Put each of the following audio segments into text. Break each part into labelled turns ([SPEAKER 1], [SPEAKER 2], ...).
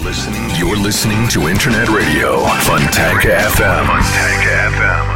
[SPEAKER 1] You're listening to Internet Radio Fontanka FM. Fontanka FM.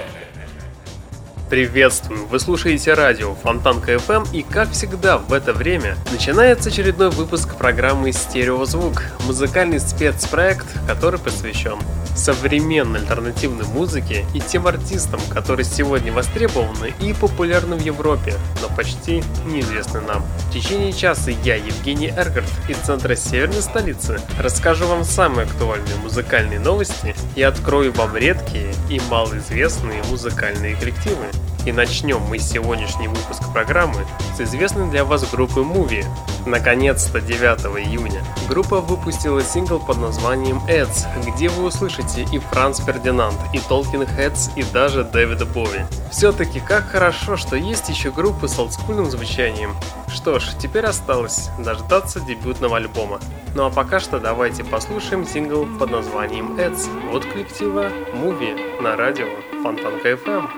[SPEAKER 2] Приветствую! Вы слушаете радио Фонтанка FM и, как всегда, в это время начинается очередной выпуск программы «Стереозвук» – музыкальный спецпроект, который посвящен современной альтернативной музыке и тем артистам, которые сегодня востребованы и популярны в Европе, но почти неизвестны нам. В течение часа я, Евгений Эргард, из центра северной столицы, расскажу вам самые актуальные музыкальные новости и открою вам редкие и малоизвестные музыкальные коллективы. И начнем мы сегодняшний выпуск программы с известной для вас группы Movie. Наконец-то 9 июня группа выпустила сингл под названием Ads, где вы услышите и Франц Фердинанд, и Толкин Heads, и даже Дэвида Бови. Все-таки как хорошо, что есть еще группы с олдскульным звучанием. Что ж, теперь осталось дождаться дебютного альбома. Ну а пока что давайте послушаем сингл под названием Ads от коллектива Movie на радио Фонтанка FM.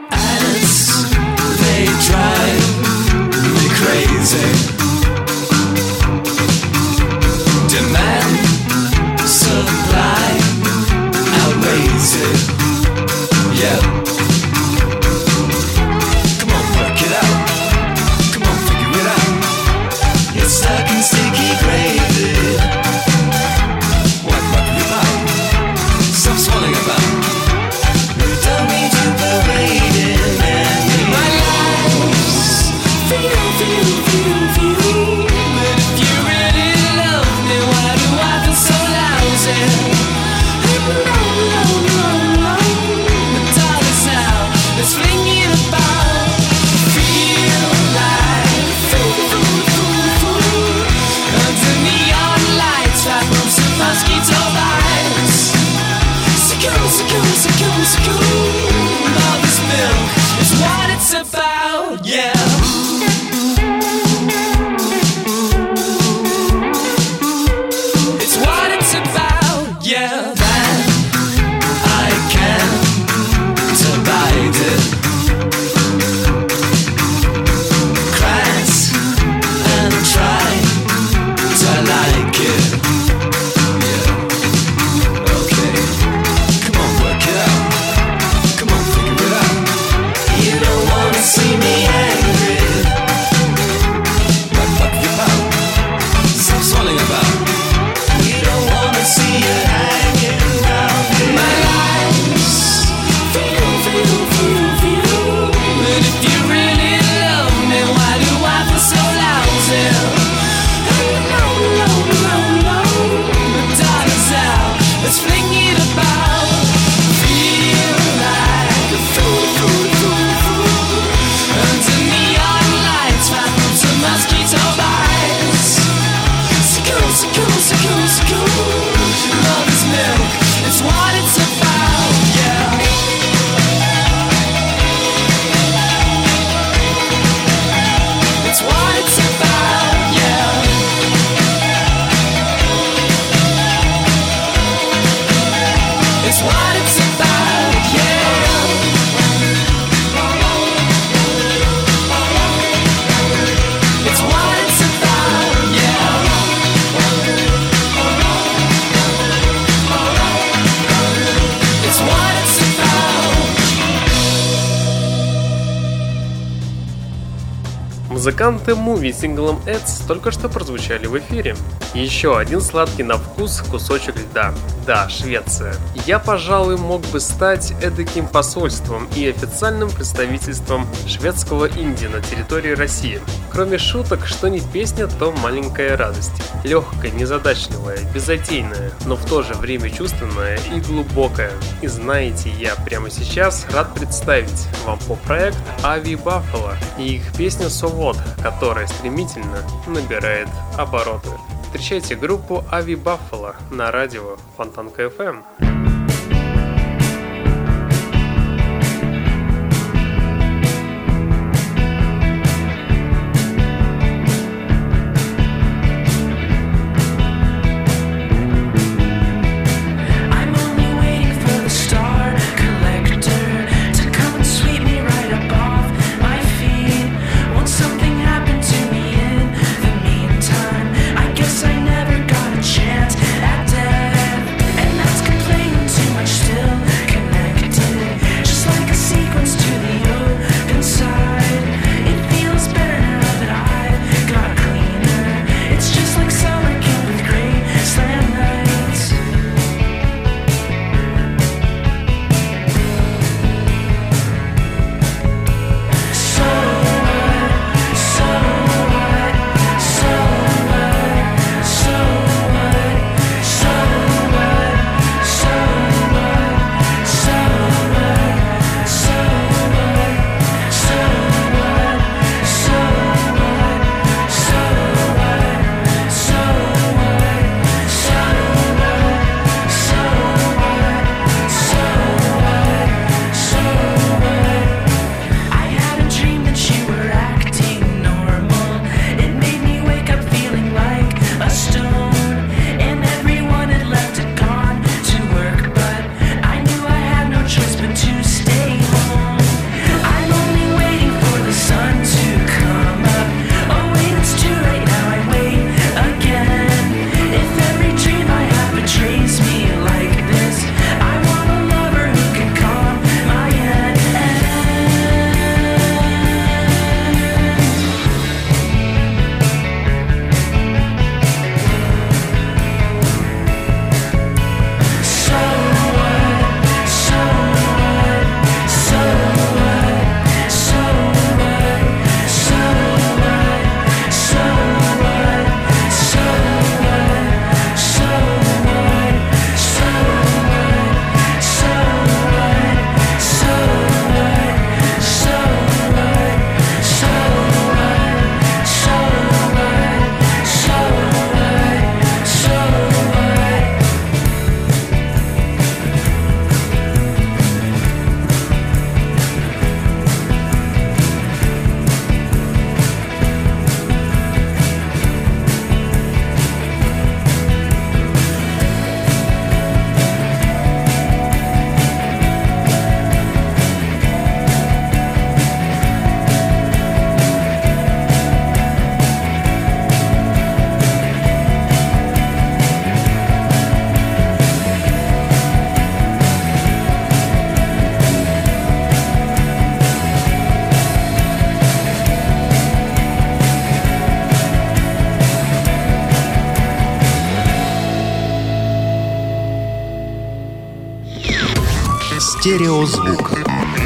[SPEAKER 3] They drive me crazy. Demand, supply. Yeah.
[SPEAKER 2] Музыканты Movie синглом Ads только что прозвучали в эфире. Еще один сладкий на вкус кусочек льда. Да, Швеция. Я, пожалуй, мог бы стать эдаким посольством и официальным представительством шведского Индии на территории России. Кроме шуток, что не песня, то маленькая радость. Легкая, незадачливая, беззатейная, но в то же время чувственная и глубокая. И знаете, я прямо сейчас рад представить вам поп-проект Ави Баффало и их песня So которая стремительно набирает обороты. Встречайте группу Ави Баффало на радио Фонтанка FM.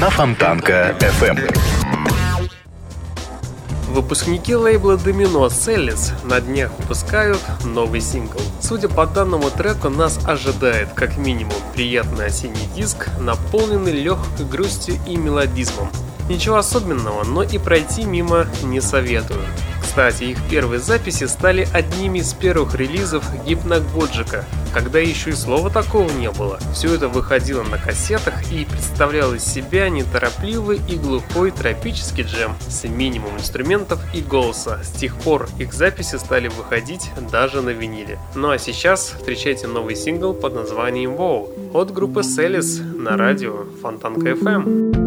[SPEAKER 1] На Фонтанка FM.
[SPEAKER 2] Выпускники лейбла Домино Селлис на днях выпускают новый сингл. Судя по данному треку, нас ожидает как минимум приятный осенний диск, наполненный легкой грустью и мелодизмом. Ничего особенного, но и пройти мимо не советую. Кстати, их первые записи стали одними из первых релизов Гипногоджика, когда еще и слова такого не было. Все это выходило на кассетах и представляло из себя неторопливый и глухой тропический джем с минимум инструментов и голоса. С тех пор их записи стали выходить даже на виниле. Ну а сейчас встречайте новый сингл под названием Wow от группы Селис на радио Фонтанка FM.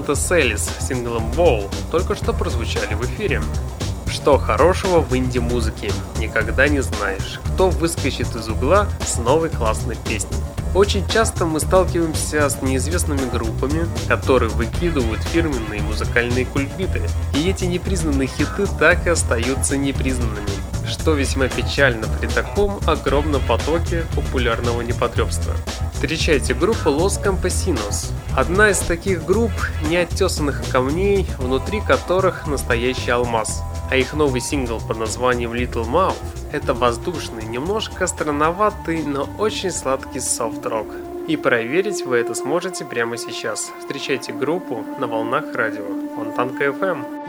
[SPEAKER 2] Музыканта Селис с синглом Wow только что прозвучали в эфире. Что хорошего в инди-музыке? Никогда не знаешь, кто выскочит из угла с новой классной песней. Очень часто мы сталкиваемся с неизвестными группами, которые выкидывают фирменные музыкальные кульбиты, и эти непризнанные хиты так и остаются непризнанными, что весьма печально при таком огромном потоке популярного непотребства. Встречайте группу Los Campesinos. Одна из таких групп неоттесанных камней, внутри которых настоящий алмаз. А их новый сингл под названием Little Mouth – это воздушный, немножко странноватый, но очень сладкий софт-рок. И проверить вы это сможете прямо сейчас. Встречайте группу на волнах радио Фонтанка FM.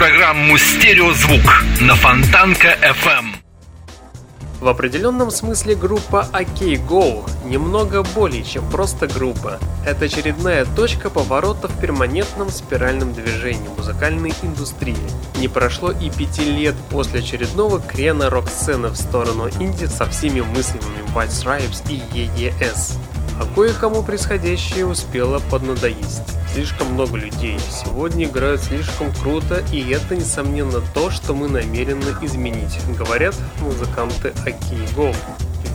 [SPEAKER 1] Программу «Стереозвук» на Фонтанка FM.
[SPEAKER 4] В определенном смысле группа OK Go немного более чем просто группа. Это очередная точка поворота в перманентном спиральном движении музыкальной индустрии. Не прошло и пяти лет после очередного крена рок-сцены в сторону инди со всеми мыслимыми White Stripes и EES. А кое-кому происходящее успело поднадоесть. Слишком много людей сегодня играют слишком круто, и это, несомненно, то, что мы намерены изменить, говорят музыканты Акиго.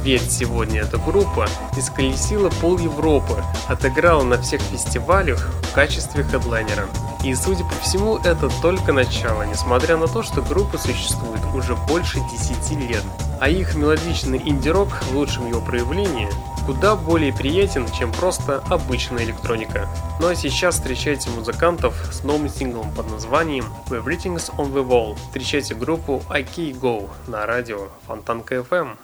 [SPEAKER 4] Ведь сегодня эта группа исколесила пол Европы, отыграла на всех фестивалях в качестве хедлайнера. И, судя по всему, это только начало, несмотря на то, что группа существует уже больше 10 лет. А их мелодичный инди-рок в лучшем его проявлении куда более приятен, чем просто обычная электроника. Ну а сейчас встречайте музыкантов с новым синглом под названием Everything's on the Wall. Встречайте группу IK Go на радио Фонтанка FM.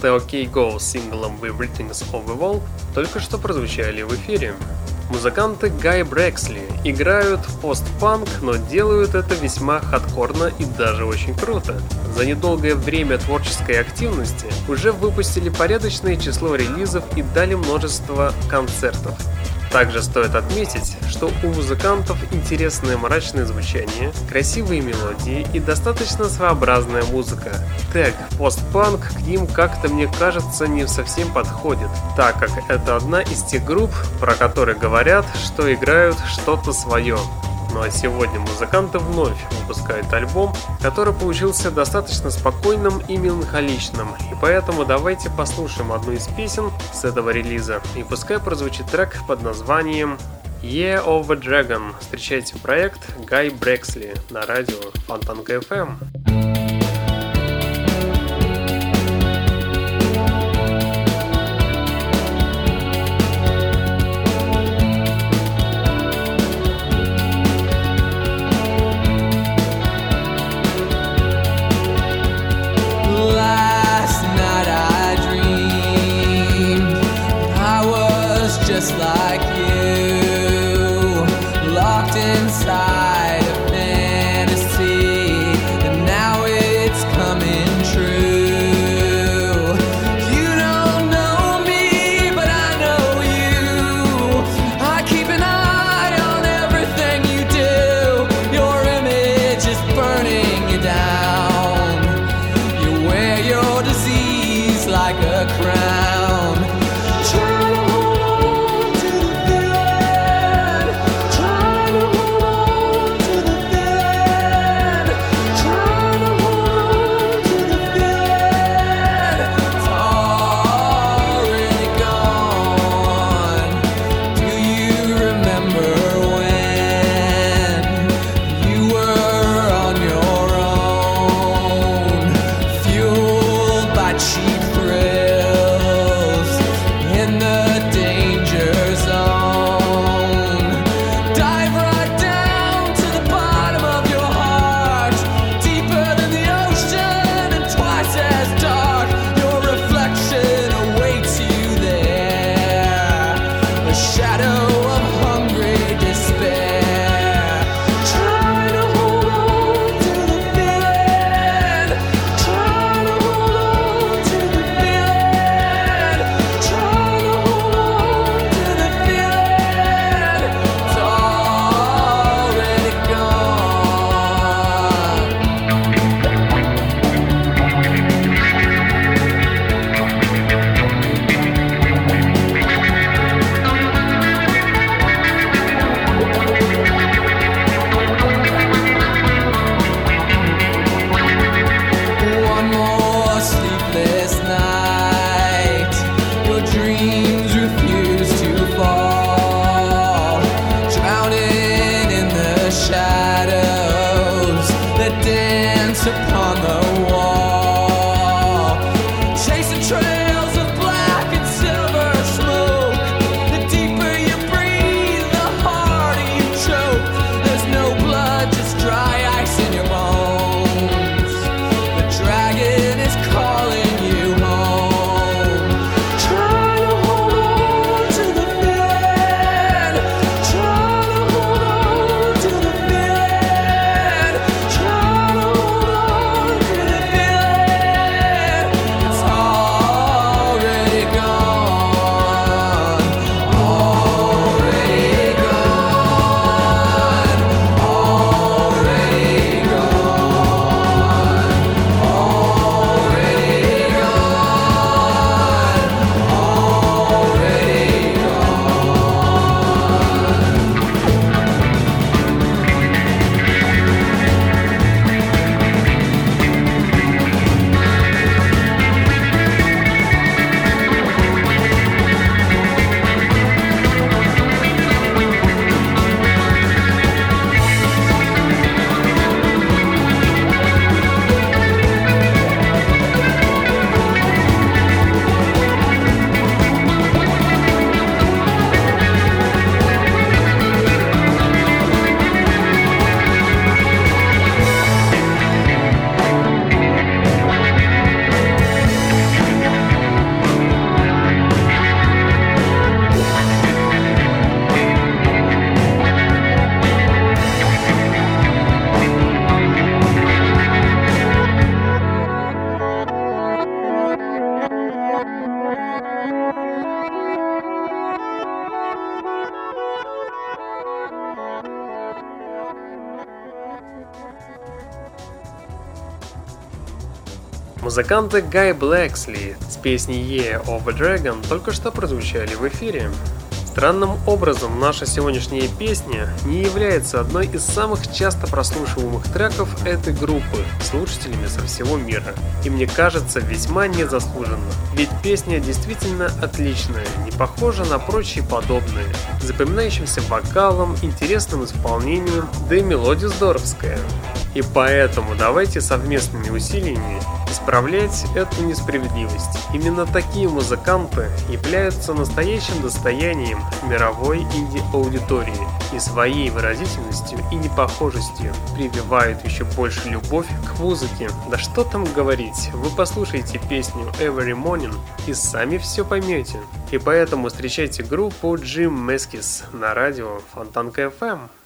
[SPEAKER 4] Музыканты OK Go с синглом Everything's on the Wall только что прозвучали в эфире. Музыканты Гай Брэксли играют постпанк, но делают это весьма хардкорно и даже очень круто. За недолгое время творческой активности уже выпустили порядочное число релизов и дали множество концертов.
[SPEAKER 3] Также стоит отметить, что у музыкантов интересное мрачное звучание, красивые мелодии и достаточно своеобразная музыка. Тег постпанк к ним как-то мне кажется не совсем подходит, так как это одна из тех групп, про которые говорят, что играют что-то свое. Ну а сегодня музыканты вновь выпускают альбом, который получился достаточно спокойным и меланхоличным, и поэтому давайте послушаем одну из песен с этого релиза, и пускай прозвучит трек под названием Year of a Dragon. Встречайте проект Гай Брексли на радио Фонтанка FM.
[SPEAKER 5] Музыканты Гай Блэксли с песней Year of a Dragon только что прозвучали в эфире. Странным образом, наша сегодняшняя песня не является одной из самых часто прослушиваемых треков этой группы слушателями со всего мира. И мне кажется, весьма незаслуженно. Ведь песня действительно отличная, не похожа на прочие подобные, запоминающимся вокалом, интересным исполнением, да и мелодия здоровская. И поэтому давайте совместными усилиями исправлять эту несправедливость. Именно такие музыканты являются настоящим достоянием мировой инди-аудитории и своей выразительностью и непохожестью прививают еще больше любовь к музыке. Да что там говорить, вы послушайте песню Every Morning и сами все поймете. И поэтому встречайте группу Jim Meskis на радио Фонтанка FM.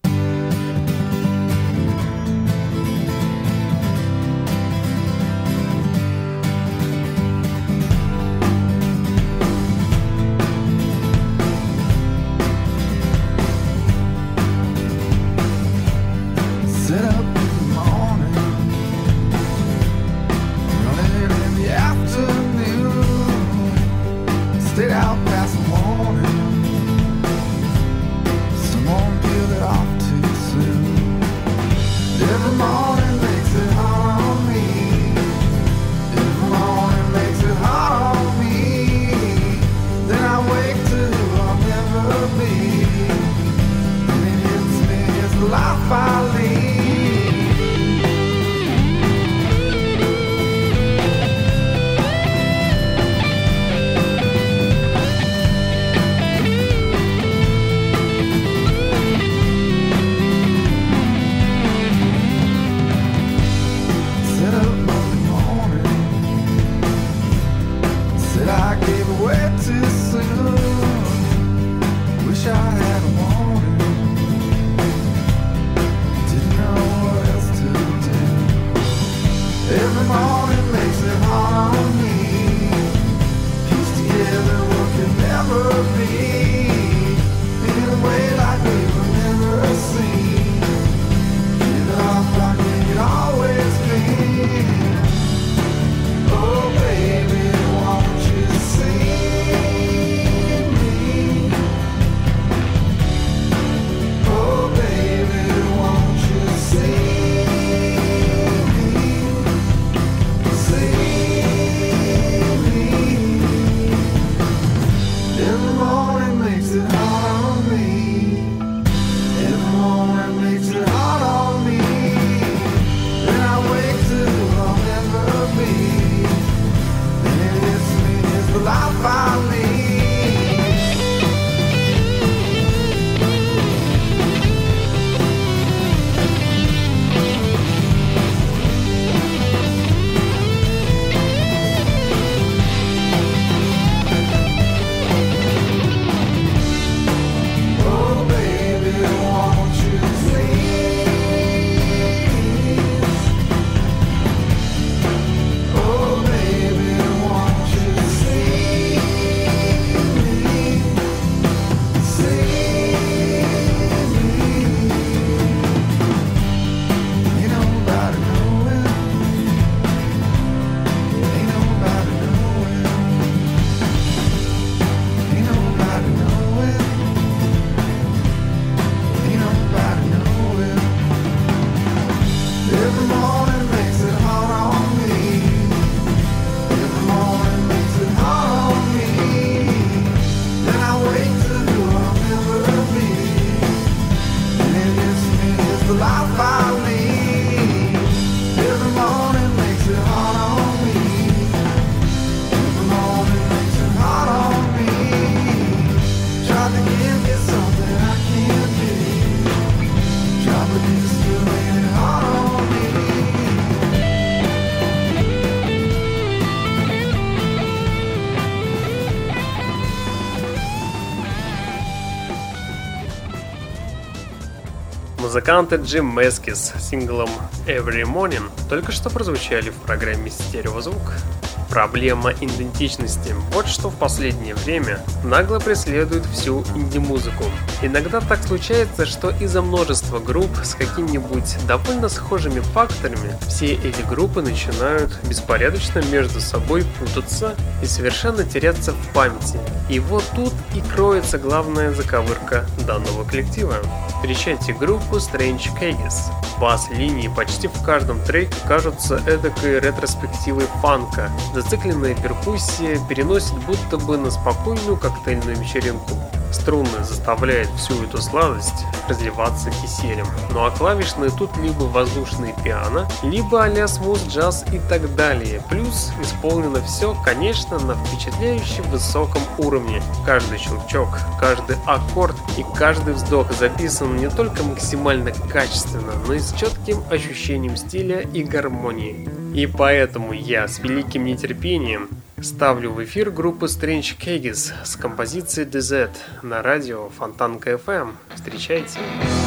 [SPEAKER 5] Музыканты Джим Мескис с синглом Every Morning только что прозвучали в программе «Стереозвук».
[SPEAKER 2] Проблема идентичности – вот что в последнее время нагло преследует всю инди-музыку. Иногда так случается, что из-за множества групп с какими-нибудь довольно схожими факторами все эти группы начинают беспорядочно между собой путаться и совершенно теряться в памяти. И вот тут и кроется главная заковырка данного коллектива. Встречайте группу Strange Cages. Бас-линии почти в каждом треке кажутся эдакой ретроспективой фанка. Зацикленная перкуссия переносит будто бы на спокойную коктейльную вечеринку. Струны заставляют всю эту сладость разливаться киселем. Ну а клавишные тут либо воздушные пиано, либо а-ля смуз-джаз и так далее. Плюс исполнено все, конечно, на впечатляюще высоком уровне. Каждый щелчок, каждый аккорд и каждый вздох записан не только максимально качественно, но и с четким ощущением стиля и гармонии. И поэтому я с великим нетерпением ставлю в эфир группу Strange Cages с композицией DZ на радио Фонтанка FM. Встречайте!
[SPEAKER 6] Walk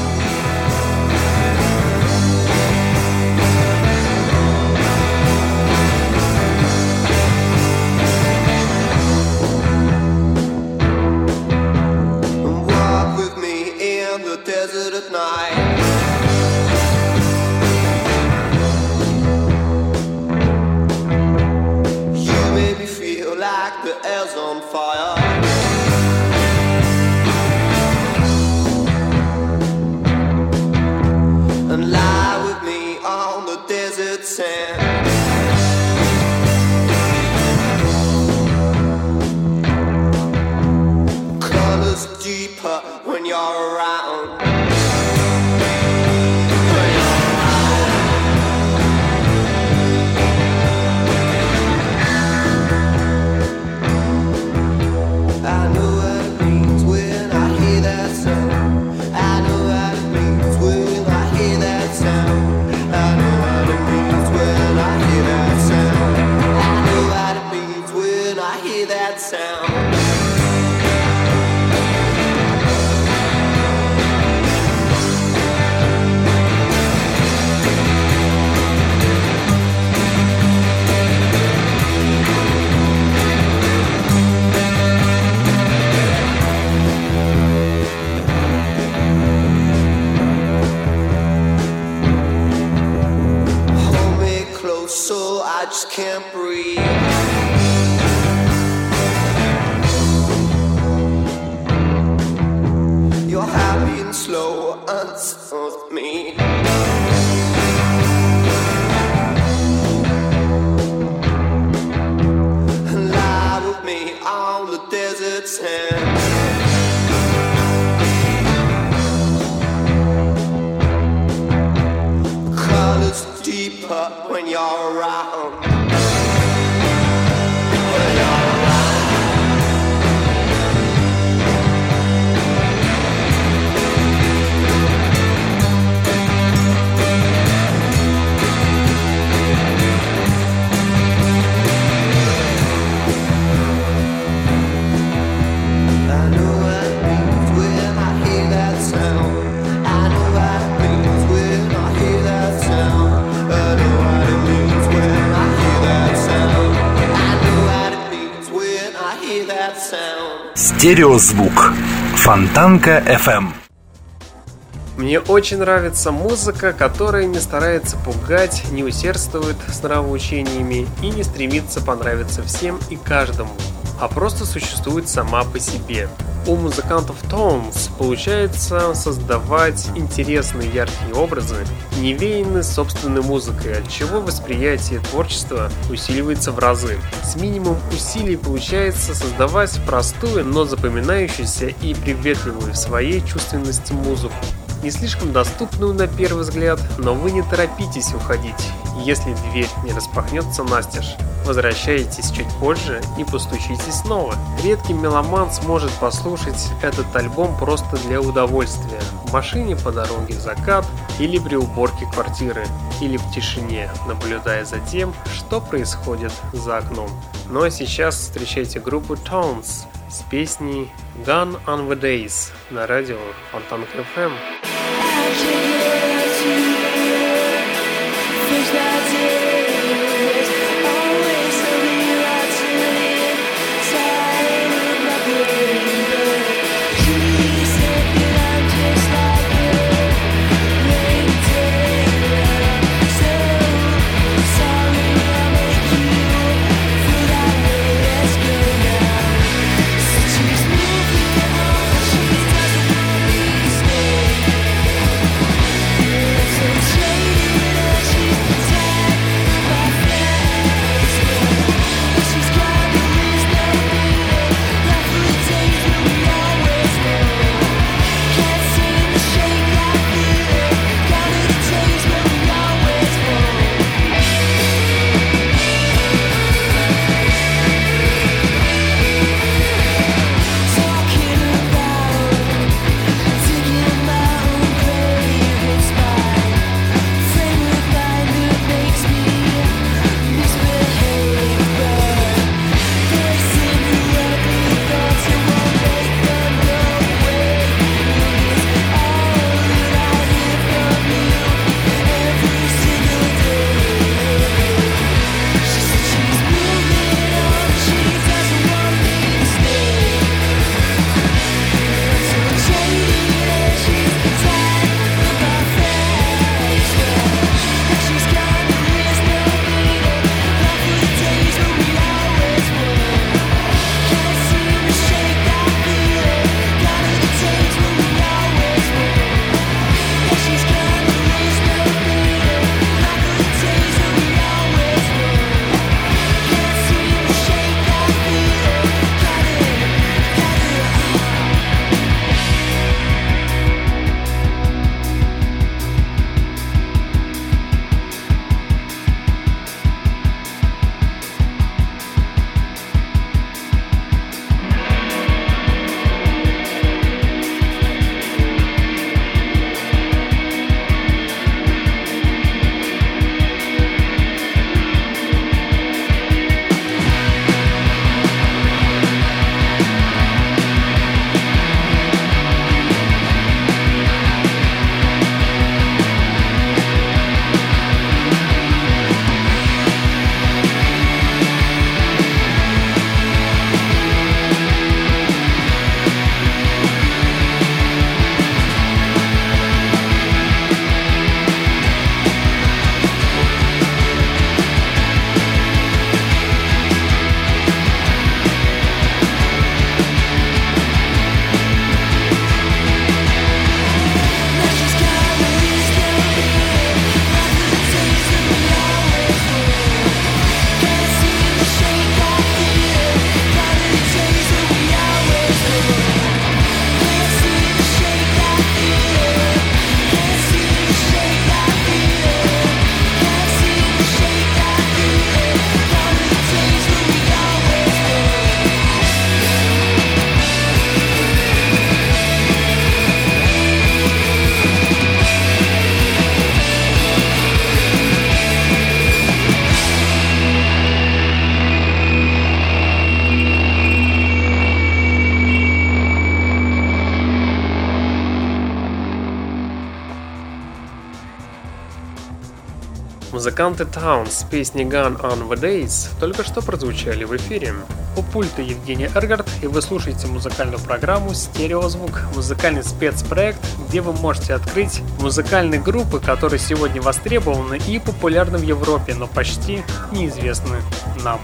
[SPEAKER 6] Of me.
[SPEAKER 1] Стереозвук. Фонтанка FM.
[SPEAKER 2] Мне очень нравится музыка, которая не старается пугать, не усердствует с нравоучениями и не стремится понравиться всем и каждому, а просто существует сама по себе. У музыкантов Tones получается создавать интересные яркие образы, не веяны собственной музыкой, от чего восприятие творчества усиливается в разы. С минимум усилий получается создавать простую, но запоминающуюся и приветливую в своей чувственности музыку не слишком доступную на первый взгляд, но вы не торопитесь уходить, если дверь не распахнется настежь. Возвращайтесь чуть позже и постучите снова. Редкий меломан сможет послушать этот альбом просто для удовольствия, в машине по дороге в закат или при уборке квартиры, или в тишине, наблюдая за тем, что происходит за окном. Ну а сейчас встречайте группу Tones с песней Gun on the Days на радио Фонтанка FM.
[SPEAKER 7] Thank you.
[SPEAKER 2] Музыканты Town с песней Gun on the Days только что прозвучали в эфире. У пульта Евгений Эргард, и вы слушаете музыкальную программу «Стереозвук» – музыкальный спецпроект, где вы можете открыть музыкальные группы, которые сегодня востребованы и популярны в Европе, но почти неизвестны нам.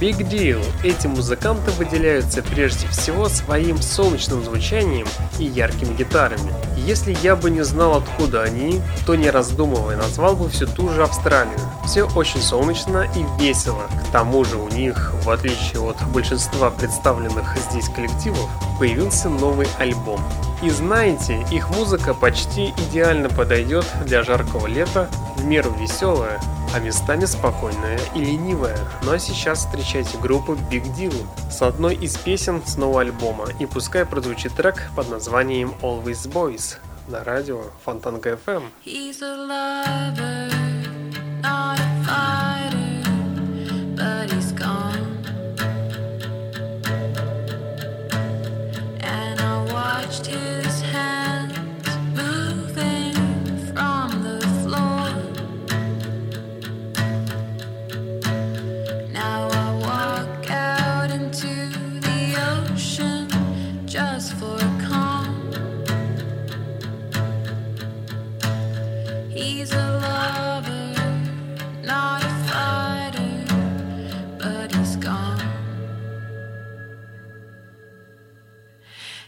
[SPEAKER 2] Big Deal. Эти музыканты выделяются прежде всего своим солнечным звучанием и яркими гитарами. Если я бы не знал, откуда они, то не раздумывая назвал бы всю ту же Австралию. Все очень солнечно и весело. К тому же у них, в отличие от большинства представленных здесь коллективов, появился новый альбом. И знаете, их музыка почти идеально подойдет для жаркого лета, в меру веселая, а местами спокойная и ленивая. Ну а сейчас встречайте группу Big Deal с одной из песен с нового альбома. И пускай прозвучит трек под названием Always Boys на радио Фонтанка FM.
[SPEAKER 7] He's a watched his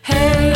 [SPEAKER 7] Hey,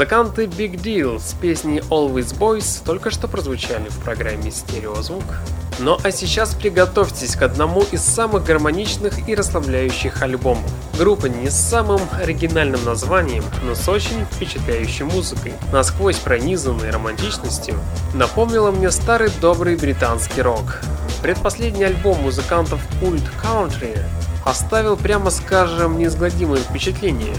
[SPEAKER 2] Музыканты Big Deal с песней Always Boys только что прозвучали в программе «Стереозвук». Ну а сейчас приготовьтесь к одному из самых гармоничных и расслабляющих альбомов. Группа не с самым оригинальным названием, но с очень впечатляющей музыкой, насквозь пронизанной романтичностью, напомнила мне старый добрый британский рок. Предпоследний альбом музыкантов Cult Country оставил, прямо скажем, неизгладимое впечатление.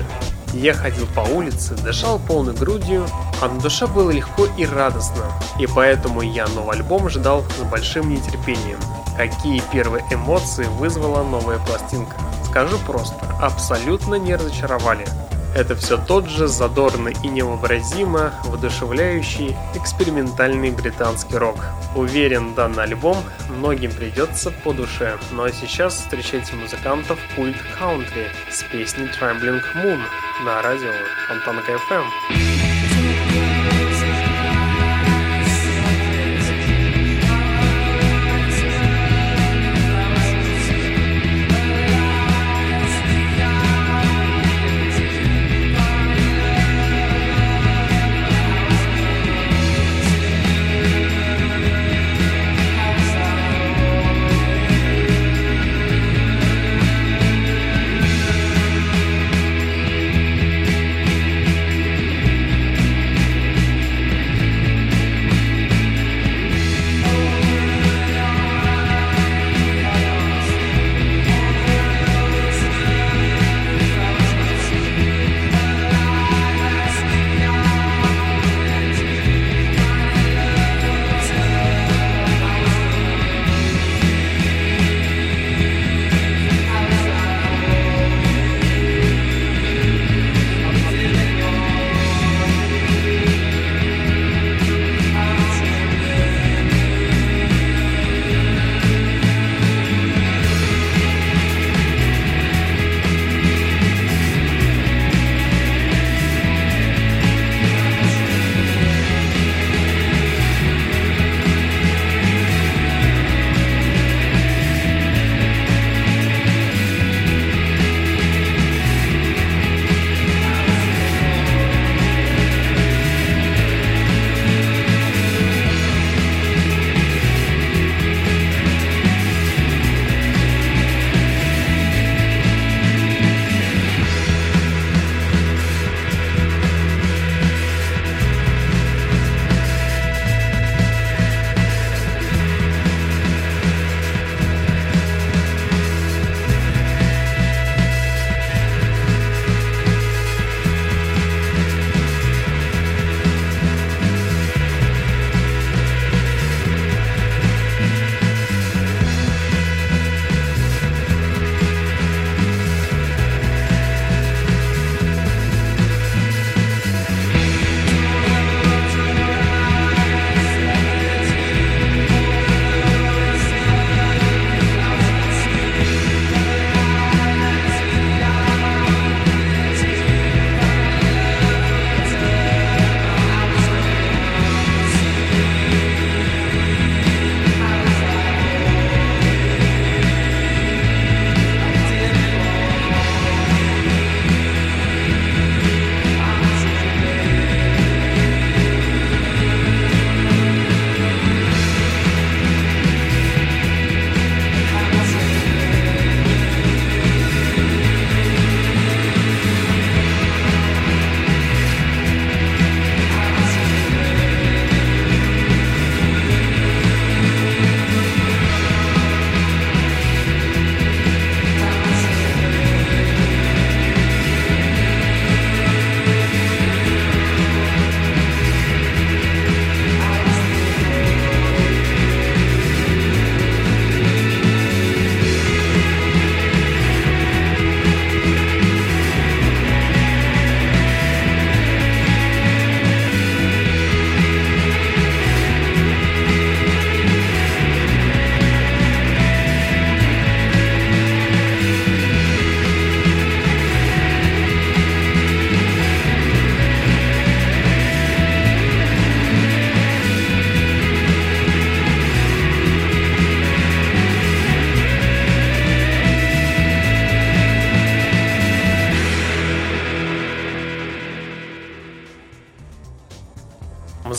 [SPEAKER 2] Я ходил по улице, дышал полной грудью, а на душе было легко и радостно. И поэтому я новый альбом ждал с большим нетерпением. Какие первые эмоции вызвала новая пластинка? Скажу просто, абсолютно не разочаровали. Это все тот же задорный и невообразимо воодушевляющий экспериментальный британский рок. Уверен, данный альбом многим придется по душе. Ну а сейчас встречайте музыкантов Cult Country с песней Trembling Moon на радио Фонтанка FM.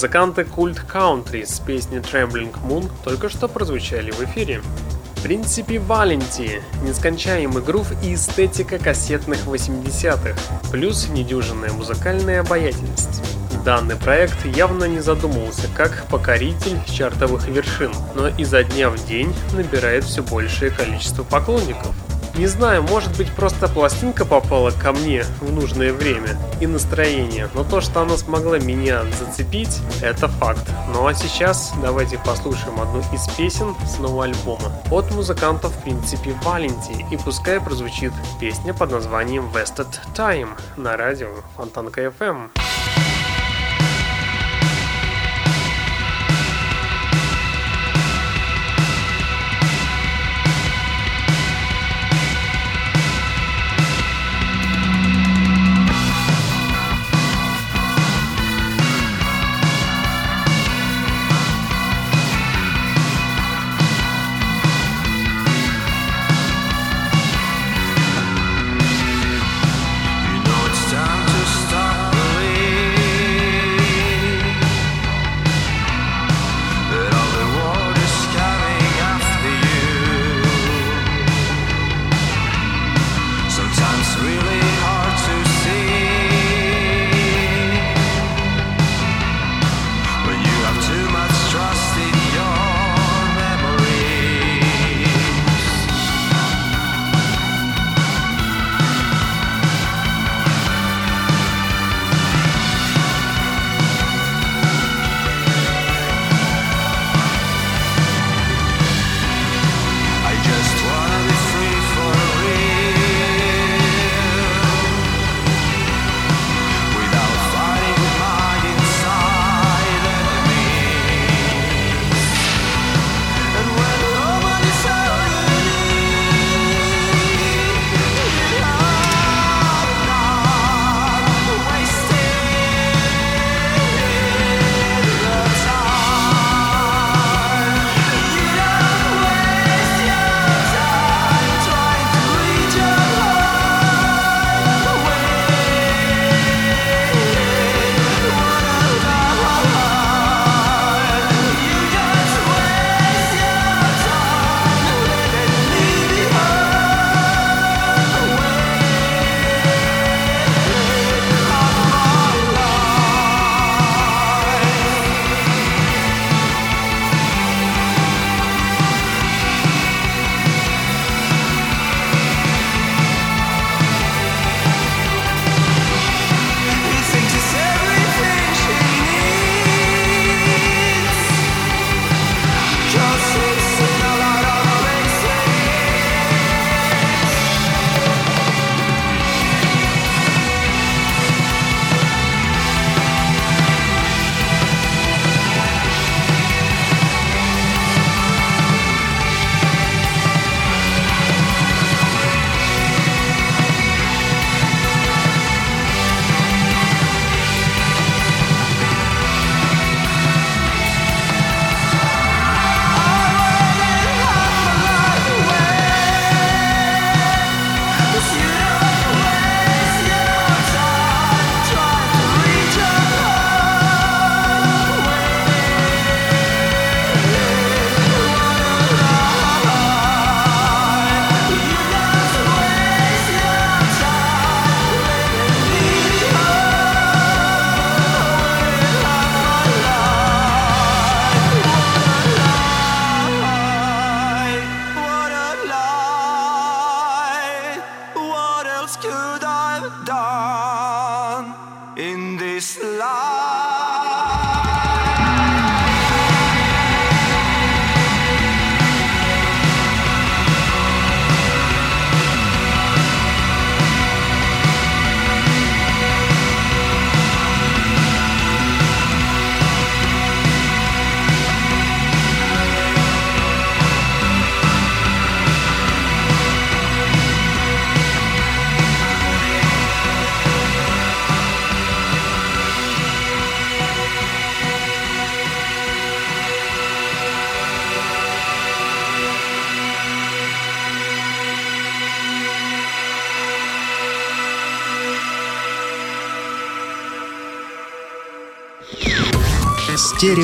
[SPEAKER 2] Музыканты Cult Country с песней Trembling Moon только что прозвучали в эфире. В принципе, Валенти, нескончаемый грув и эстетика кассетных 80-х, плюс недюжинная музыкальная обаятельность. Данный проект явно не задумывался как покоритель чартовых вершин, но изо дня в день набирает все большее количество поклонников. Не знаю, может быть просто пластинка попала ко мне в нужное время и настроение, но то, что она смогла меня зацепить, это факт. Ну а сейчас давайте послушаем одну из песен с нового альбома от музыкантов в принципе Валенти и пускай прозвучит песня под названием Wasted Time на радио Фонтанка FM.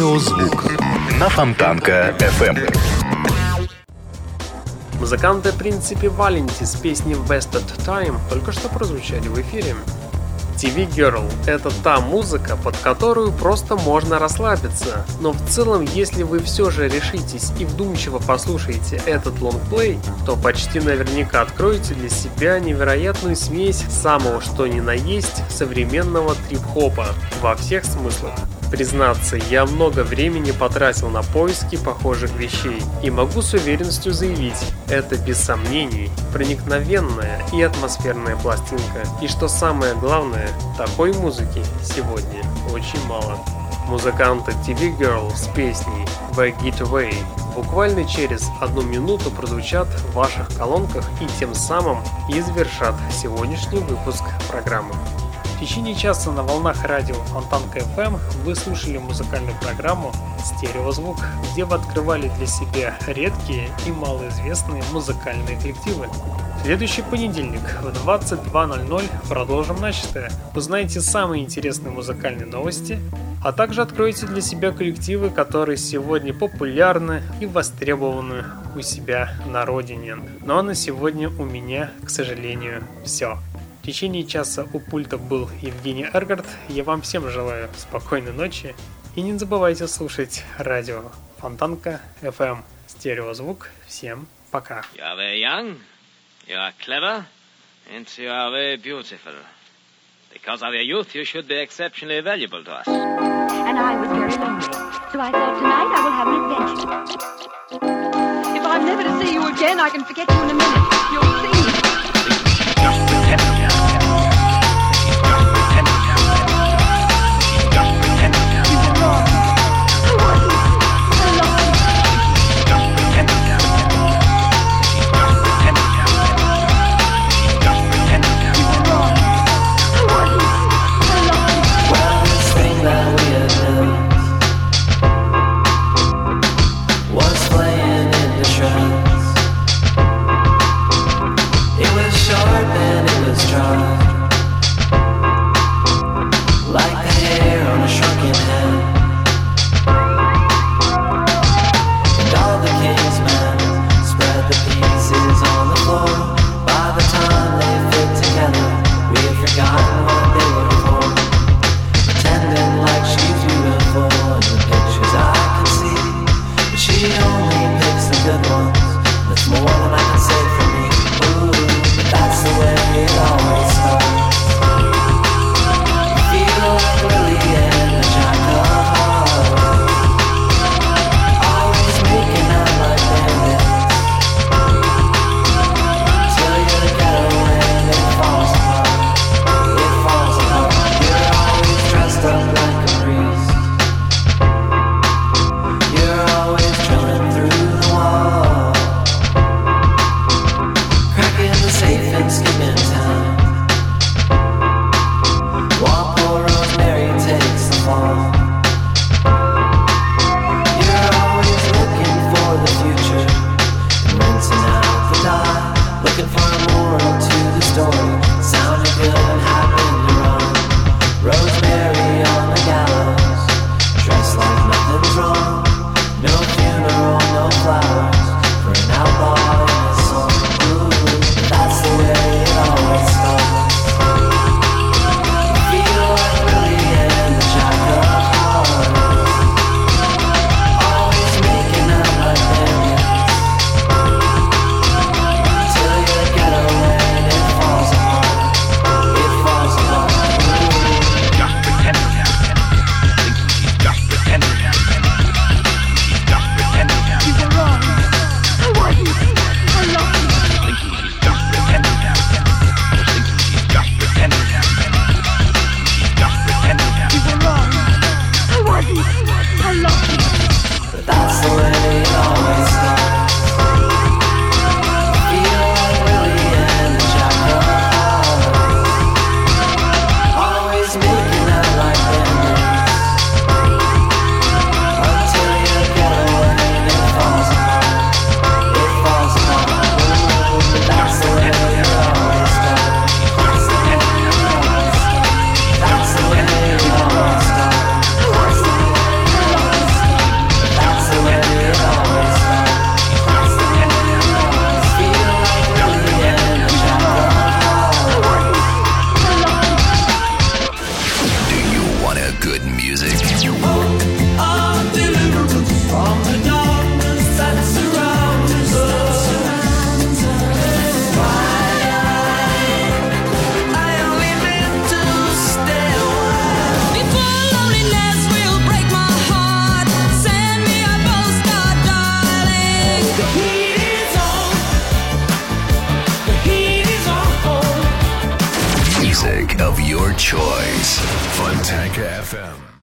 [SPEAKER 1] Радиозвук на Фонтанка FM.
[SPEAKER 2] Эм. Музыканты Принципе Валенти с песней Wasted Time только что прозвучали в эфире. TV Girl – это та музыка, под которую просто можно расслабиться. Но в целом, если вы все же решитесь и вдумчиво послушаете этот лонгплей, то почти наверняка откроете для себя невероятную смесь самого что ни на есть современного трип-хопа во всех смыслах. Признаться, я много времени потратил на поиски похожих вещей и могу с уверенностью заявить, это без сомнений проникновенная и атмосферная пластинка. И что самое главное, такой музыки сегодня очень мало. Музыканты TV Girl с песней The Getaway буквально через одну минуту прозвучат в ваших колонках и тем самым и завершат сегодняшний выпуск программы. В течение часа на волнах радио Фонтанка FM вы слушали музыкальную программу «Стереозвук», где вы открывали для себя редкие и малоизвестные музыкальные коллективы. В следующий понедельник в 22.00 продолжим начатое. Узнаете самые интересные музыкальные новости, а также откроете для себя коллективы, которые сегодня популярны и востребованы у себя на родине. Ну а на сегодня у меня, к сожалению, все. В течение часа у пульта был Евгений Эргард. Я вам всем желаю спокойной ночи. И не забывайте слушать радио Фонтанка FM. Стереозвук. Всем пока.
[SPEAKER 4] You are very young, you are clever, and you are very beautiful. Because of your youth, you should be exceptionally valuable to us.
[SPEAKER 8] and I was very lonely. So I thought tonight I will have an adventure. If I'm never to see you again, I can forget you in a minute. You'll see.
[SPEAKER 4] Just pretend.